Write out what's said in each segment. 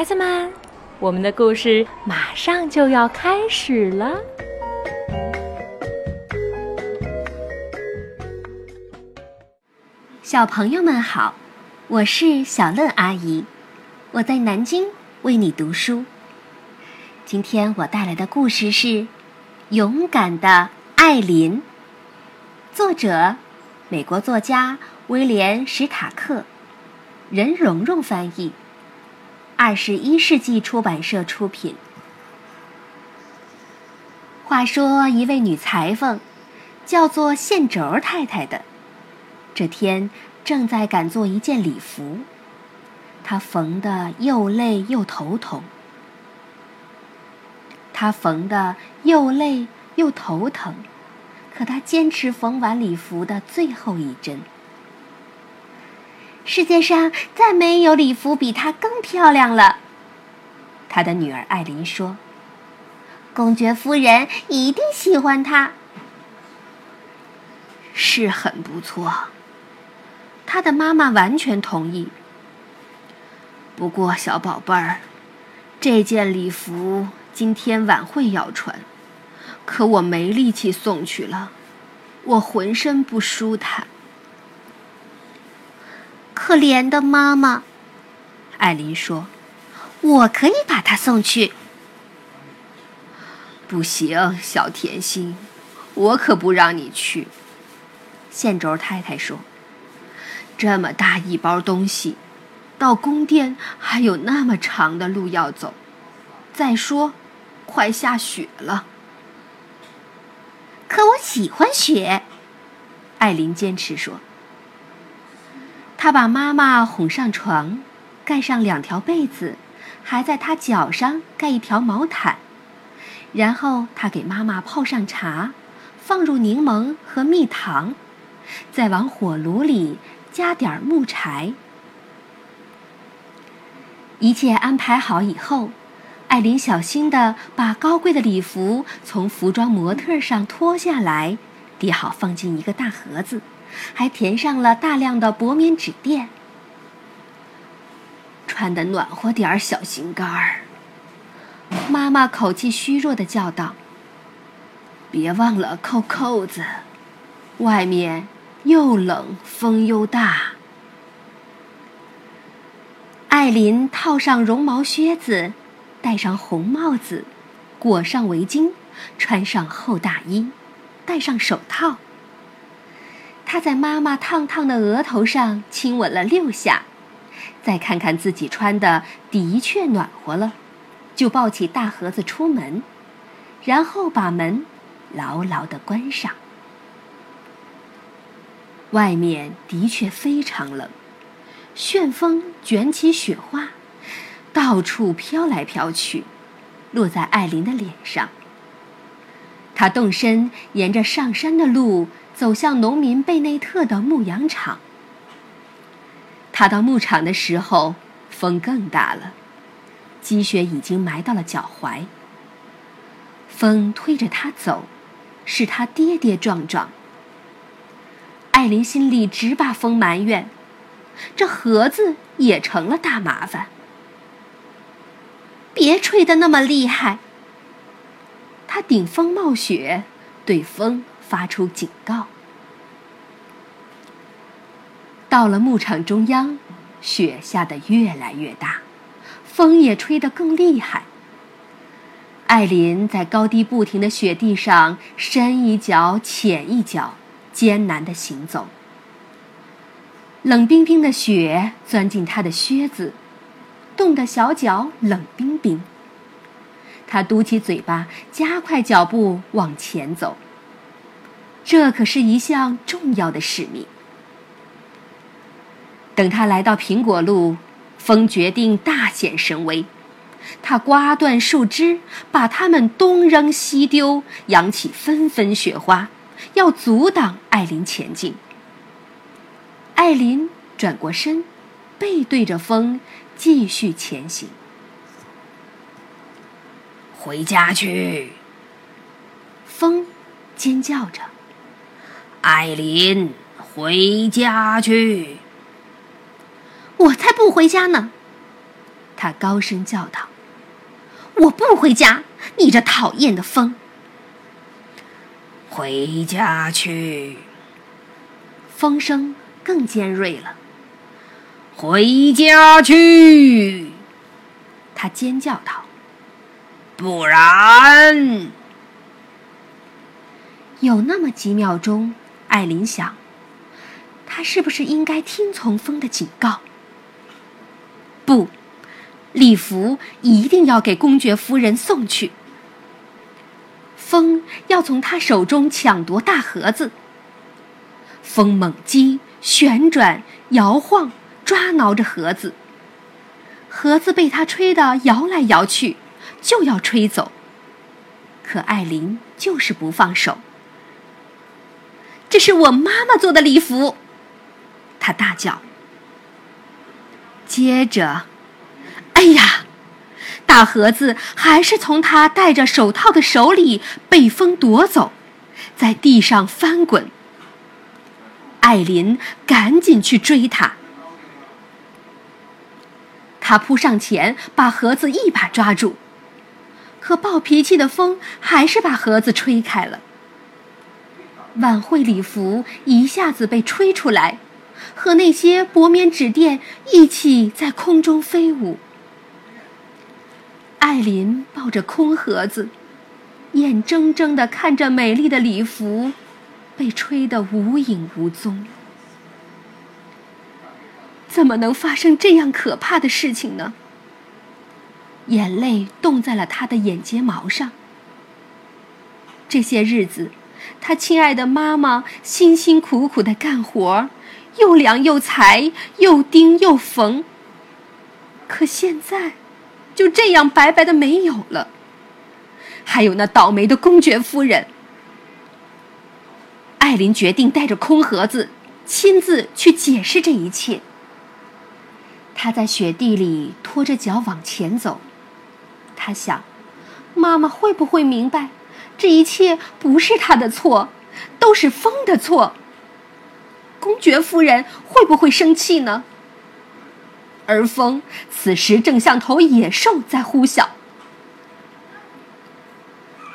孩子们，我们的故事马上就要开始了。小朋友们好，我是小乐阿姨，我在南京为你读书。今天我带来的故事是《勇敢的艾琳》，作者美国作家威廉·史塔克，任蓉蓉翻译，二十一世纪出版社出品。话说，一位女裁缝，叫做线轴太太的。这天正在赶做一件礼服，她缝的又累又头疼。她缝的又累又头疼，可她坚持缝完礼服的最后一针。世界上再没有礼服比她更漂亮了，她的女儿艾琳说：“公爵夫人一定喜欢她。”是很不错。他的妈妈完全同意。不过，小宝贝儿，这件礼服今天晚会要穿，可我没力气送去了，我浑身不舒坦。可怜的妈妈，艾琳说：“我可以把它送去。”不行，小甜心，我可不让你去。”线轴太太说。这么大一包东西，到宫殿还有那么长的路要走。再说，快下雪了。可我喜欢雪，艾琳坚持说。他把妈妈哄上床，盖上两条被子，还在她脚上盖一条毛毯。然后他给妈妈泡上茶，放入柠檬和蜜糖，再往火炉里。加点木柴。一切安排好以后，艾琳小心地把高贵的礼服从服装模特上脱下来，叠好放进一个大盒子，还填上了大量的薄棉纸垫。穿的暖和点儿，小心肝儿。妈妈口气虚弱地叫道：“别忘了扣扣子，外面。”又冷，风又大。艾琳套上绒毛靴子，戴上红帽子，裹上围巾，穿上厚大衣，戴上手套。他在妈妈烫烫的额头上亲吻了六下，再看看自己穿的的确暖和了，就抱起大盒子出门，然后把门牢牢地关上。外面的确非常冷，旋风卷起雪花，到处飘来飘去，落在艾琳的脸上。他动身沿着上山的路走向农民贝内特的牧羊场。他到牧场的时候，风更大了，积雪已经埋到了脚踝。风推着他走，使他跌跌撞撞。艾琳心里直把风埋怨，这盒子也成了大麻烦。别吹得那么厉害！他顶风冒雪，对风发出警告。到了牧场中央，雪下得越来越大，风也吹得更厉害。艾琳在高低不停的雪地上深一脚浅一脚。艰难地行走，冷冰冰的雪钻进他的靴子，冻得小脚冷冰冰。他嘟起嘴巴，加快脚步往前走。这可是一项重要的使命。等他来到苹果路，风决定大显神威。他刮断树枝，把它们东扔西丢，扬起纷纷雪花。要阻挡艾琳前进。艾琳转过身，背对着风，继续前行。回家去！风尖叫着：“艾琳，回家去！”我才不回家呢！他高声叫道：“我不回家！你这讨厌的风！”回家去。风声更尖锐了。回家去！他尖叫道：“不然……”有那么几秒钟，艾琳想，他是不是应该听从风的警告？不，礼服一定要给公爵夫人送去。风要从他手中抢夺大盒子。风猛击、旋转、摇晃、抓挠着盒子，盒子被他吹得摇来摇去，就要吹走。可艾琳就是不放手。这是我妈妈做的礼服，他大叫。接着，哎呀，大盒子还是从他戴着手套的手里被风夺走，在地上翻滚。艾琳赶紧去追他，他扑上前把盒子一把抓住，可暴脾气的风还是把盒子吹开了。晚会礼服一下子被吹出来，和那些薄棉纸垫一起在空中飞舞。艾琳抱着空盒子，眼睁睁地看着美丽的礼服被吹得无影无踪。怎么能发生这样可怕的事情呢？眼泪冻在了他的眼睫毛上。这些日子。他亲爱的妈妈辛辛苦苦的干活，又量又裁，又钉又缝。可现在，就这样白白的没有了。还有那倒霉的公爵夫人。艾琳决定带着空盒子，亲自去解释这一切。他在雪地里拖着脚往前走，他想，妈妈会不会明白？这一切不是他的错，都是风的错。公爵夫人会不会生气呢？而风此时正像头野兽在呼啸。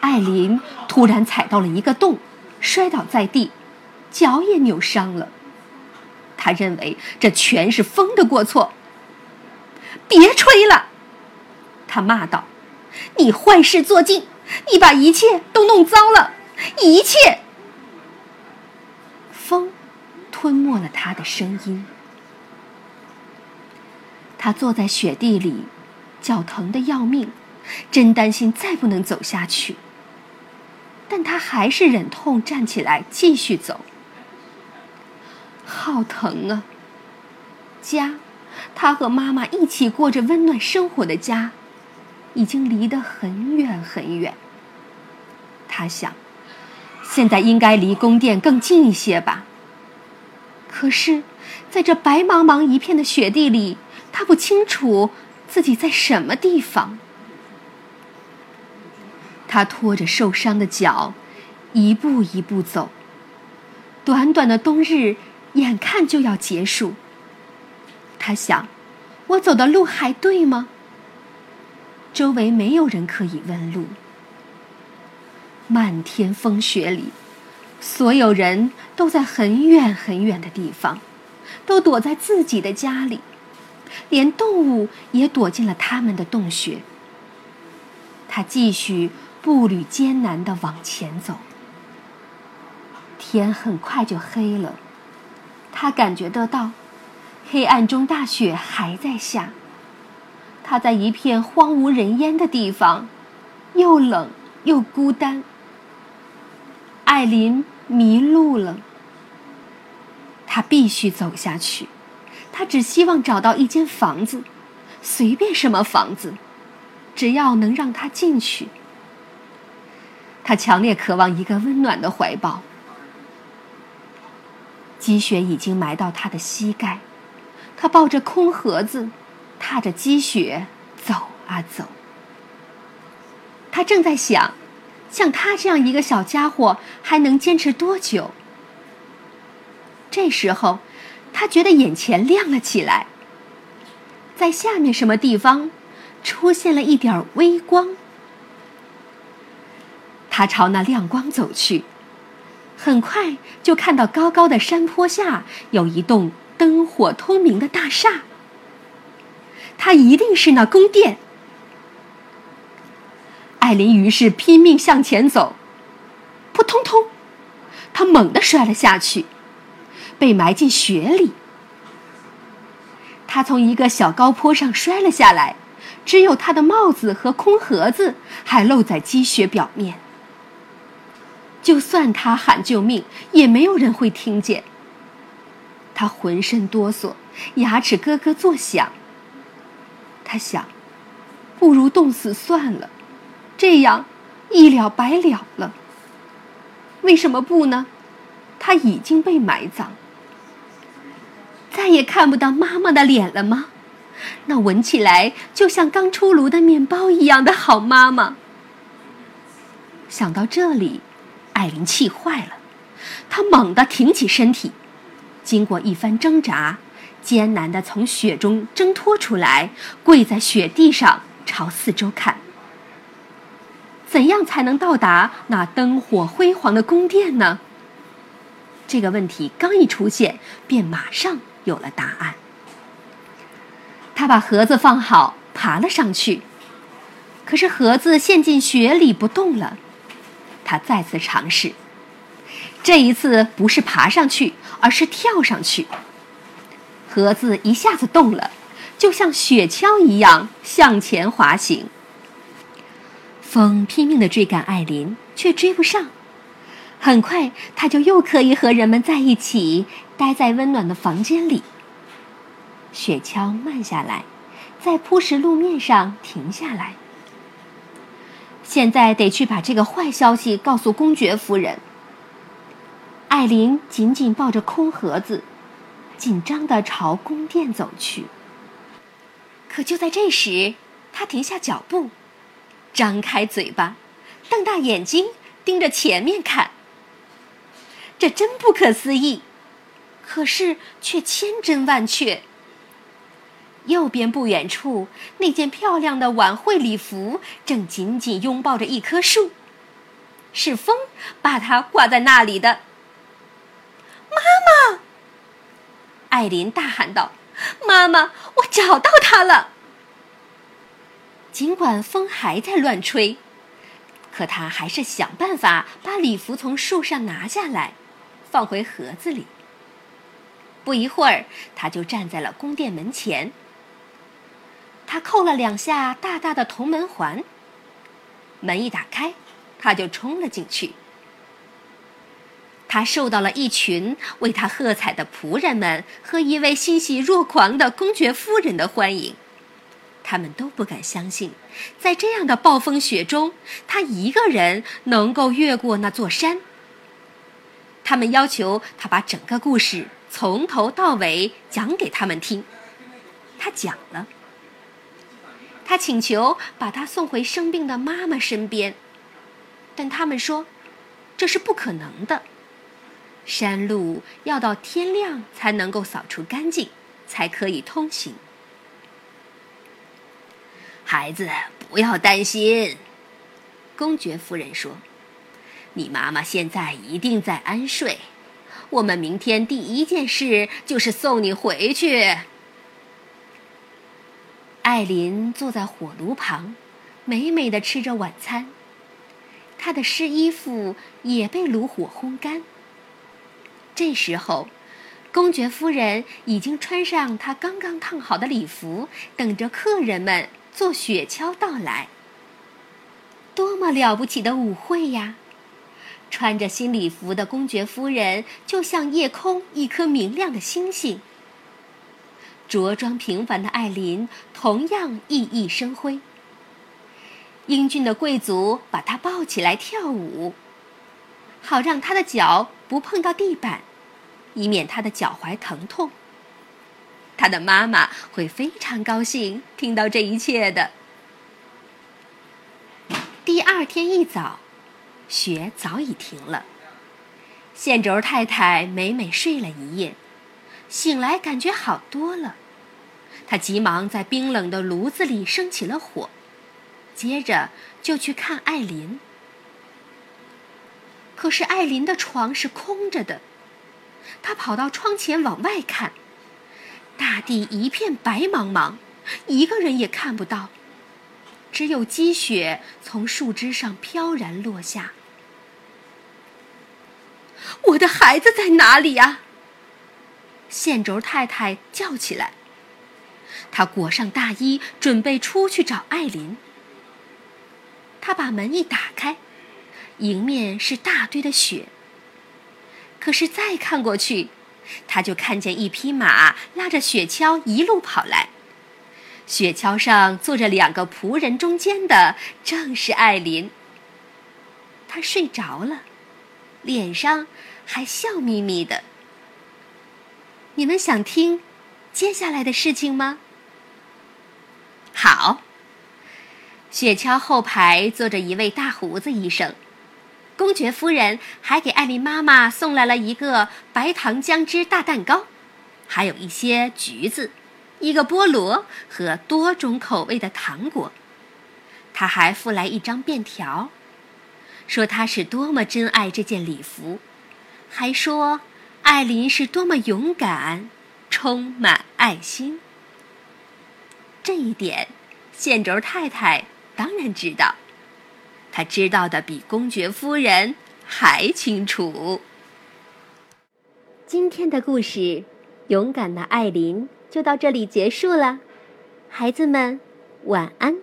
艾琳突然踩到了一个洞，摔倒在地，脚也扭伤了。他认为这全是风的过错。别吹了，他骂道：“你坏事做尽！”你把一切都弄糟了，一切。风吞没了他的声音。他坐在雪地里，脚疼得要命，真担心再不能走下去。但他还是忍痛站起来继续走。好疼啊！家，他和妈妈一起过着温暖生活的家。已经离得很远很远。他想，现在应该离宫殿更近一些吧。可是，在这白茫茫一片的雪地里，他不清楚自己在什么地方。他拖着受伤的脚，一步一步走。短短的冬日，眼看就要结束。他想，我走的路还对吗？周围没有人可以问路。漫天风雪里，所有人都在很远很远的地方，都躲在自己的家里，连动物也躲进了他们的洞穴。他继续步履艰难地往前走。天很快就黑了，他感觉得到，黑暗中大雪还在下。他在一片荒无人烟的地方，又冷又孤单。艾琳迷路了，他必须走下去。他只希望找到一间房子，随便什么房子，只要能让他进去。他强烈渴望一个温暖的怀抱。积雪已经埋到他的膝盖，他抱着空盒子。踏着积雪走啊走，他正在想，像他这样一个小家伙还能坚持多久？这时候，他觉得眼前亮了起来。在下面什么地方出现了一点微光。他朝那亮光走去，很快就看到高高的山坡下有一栋灯火通明的大厦。它一定是那宫殿。艾琳于是拼命向前走，扑通通，她猛地摔了下去，被埋进雪里。她从一个小高坡上摔了下来，只有她的帽子和空盒子还露在积雪表面。就算她喊救命，也没有人会听见。她浑身哆嗦，牙齿咯咯作响。他想，不如冻死算了。这样，一了百了了。为什么不呢？他已经被埋葬，再也看不到妈妈的脸了吗？那闻起来就像刚出炉的面包一样的好妈妈。想到这里，艾琳气坏了，她猛地挺起身体，经过一番挣扎，艰难地从雪中挣脱出来，跪在雪地上，朝四周看。怎样才能到达那灯火辉煌的宫殿呢？这个问题刚一出现，便马上有了答案。他把盒子放好，爬了上去，可是盒子陷进雪里不动了。他再次尝试，这一次不是爬上去，而是跳上去。盒子一下子动了，就像雪橇一样向前滑行。风拼命地追赶艾琳，却追不上。很快，他就又可以和人们在一起，待在温暖的房间里。雪橇慢下来，在铺石路面上停下来。现在得去把这个坏消息告诉公爵夫人。艾琳紧紧抱着空盒子，紧张地朝宫殿走去。可就在这时，他停下脚步。张开嘴巴，瞪大眼睛盯着前面看。这真不可思议，可是却千真万确。右边不远处，那件漂亮的晚会礼服正紧紧拥抱着一棵树，是风把它挂在那里的。妈妈！艾琳大喊道：“妈妈，我找到它了！”尽管风还在乱吹，可他还是想办法把礼服从树上拿下来，放回盒子里。不一会儿，他就站在了宫殿门前。他扣了两下大大的铜门环，门一打开，他就冲了进去。他受到了一群为他喝彩的仆人们和一位欣喜若狂的公爵夫人的欢迎。他们都不敢相信，在这样的暴风雪中，他一个人能够越过那座山。他们要求他把整个故事从头到尾讲给他们听。他讲了。他请求把他送回生病的妈妈身边，但他们说这是不可能的。山路要到天亮才能够扫除干净，才可以通行。孩子，不要担心，公爵夫人说：“你妈妈现在一定在安睡。我们明天第一件事就是送你回去。”艾琳坐在火炉旁，美美的吃着晚餐。她的湿衣服也被炉火烘干。这时候，公爵夫人已经穿上她刚刚烫好的礼服，等着客人们。坐雪橇到来，多么了不起的舞会呀！穿着新礼服的公爵夫人就像夜空一颗明亮的星星。着装平凡的艾琳同样熠熠生辉。英俊的贵族把她抱起来跳舞，好让她的脚不碰到地板，以免他的脚踝疼痛。他的妈妈会非常高兴听到这一切的。第二天一早，雪早已停了。线轴太太美美睡了一夜，醒来感觉好多了。他急忙在冰冷的炉子里生起了火，接着就去看艾琳。可是艾琳的床是空着的，他跑到窗前往外看，大地一片白茫茫，一个人也看不到，只有积雪从树枝上飘然落下。我的孩子在哪里呀？线轴太太叫起来。她裹上大衣，准备出去找艾琳。她把门一打开，迎面是大堆的雪。可是再看过去，他就看见一匹马拉着雪橇一路跑来，雪橇上坐着两个仆人，中间的正是艾琳。她睡着了，脸上还笑眯眯的。你们想听接下来的事情吗？好。雪橇后排坐着一位大胡子医生，公爵夫人还给艾琳妈妈送来了一个白糖姜汁大蛋糕，还有一些橘子，一个菠萝和多种口味的糖果。他还附来一张便条，说他是多么珍爱这件礼服，还说。艾琳是多么勇敢，充满爱心。这一点，线轴太太当然知道，他知道的比公爵夫人还清楚。今天的故事《勇敢的艾琳》就到这里结束了，孩子们晚安。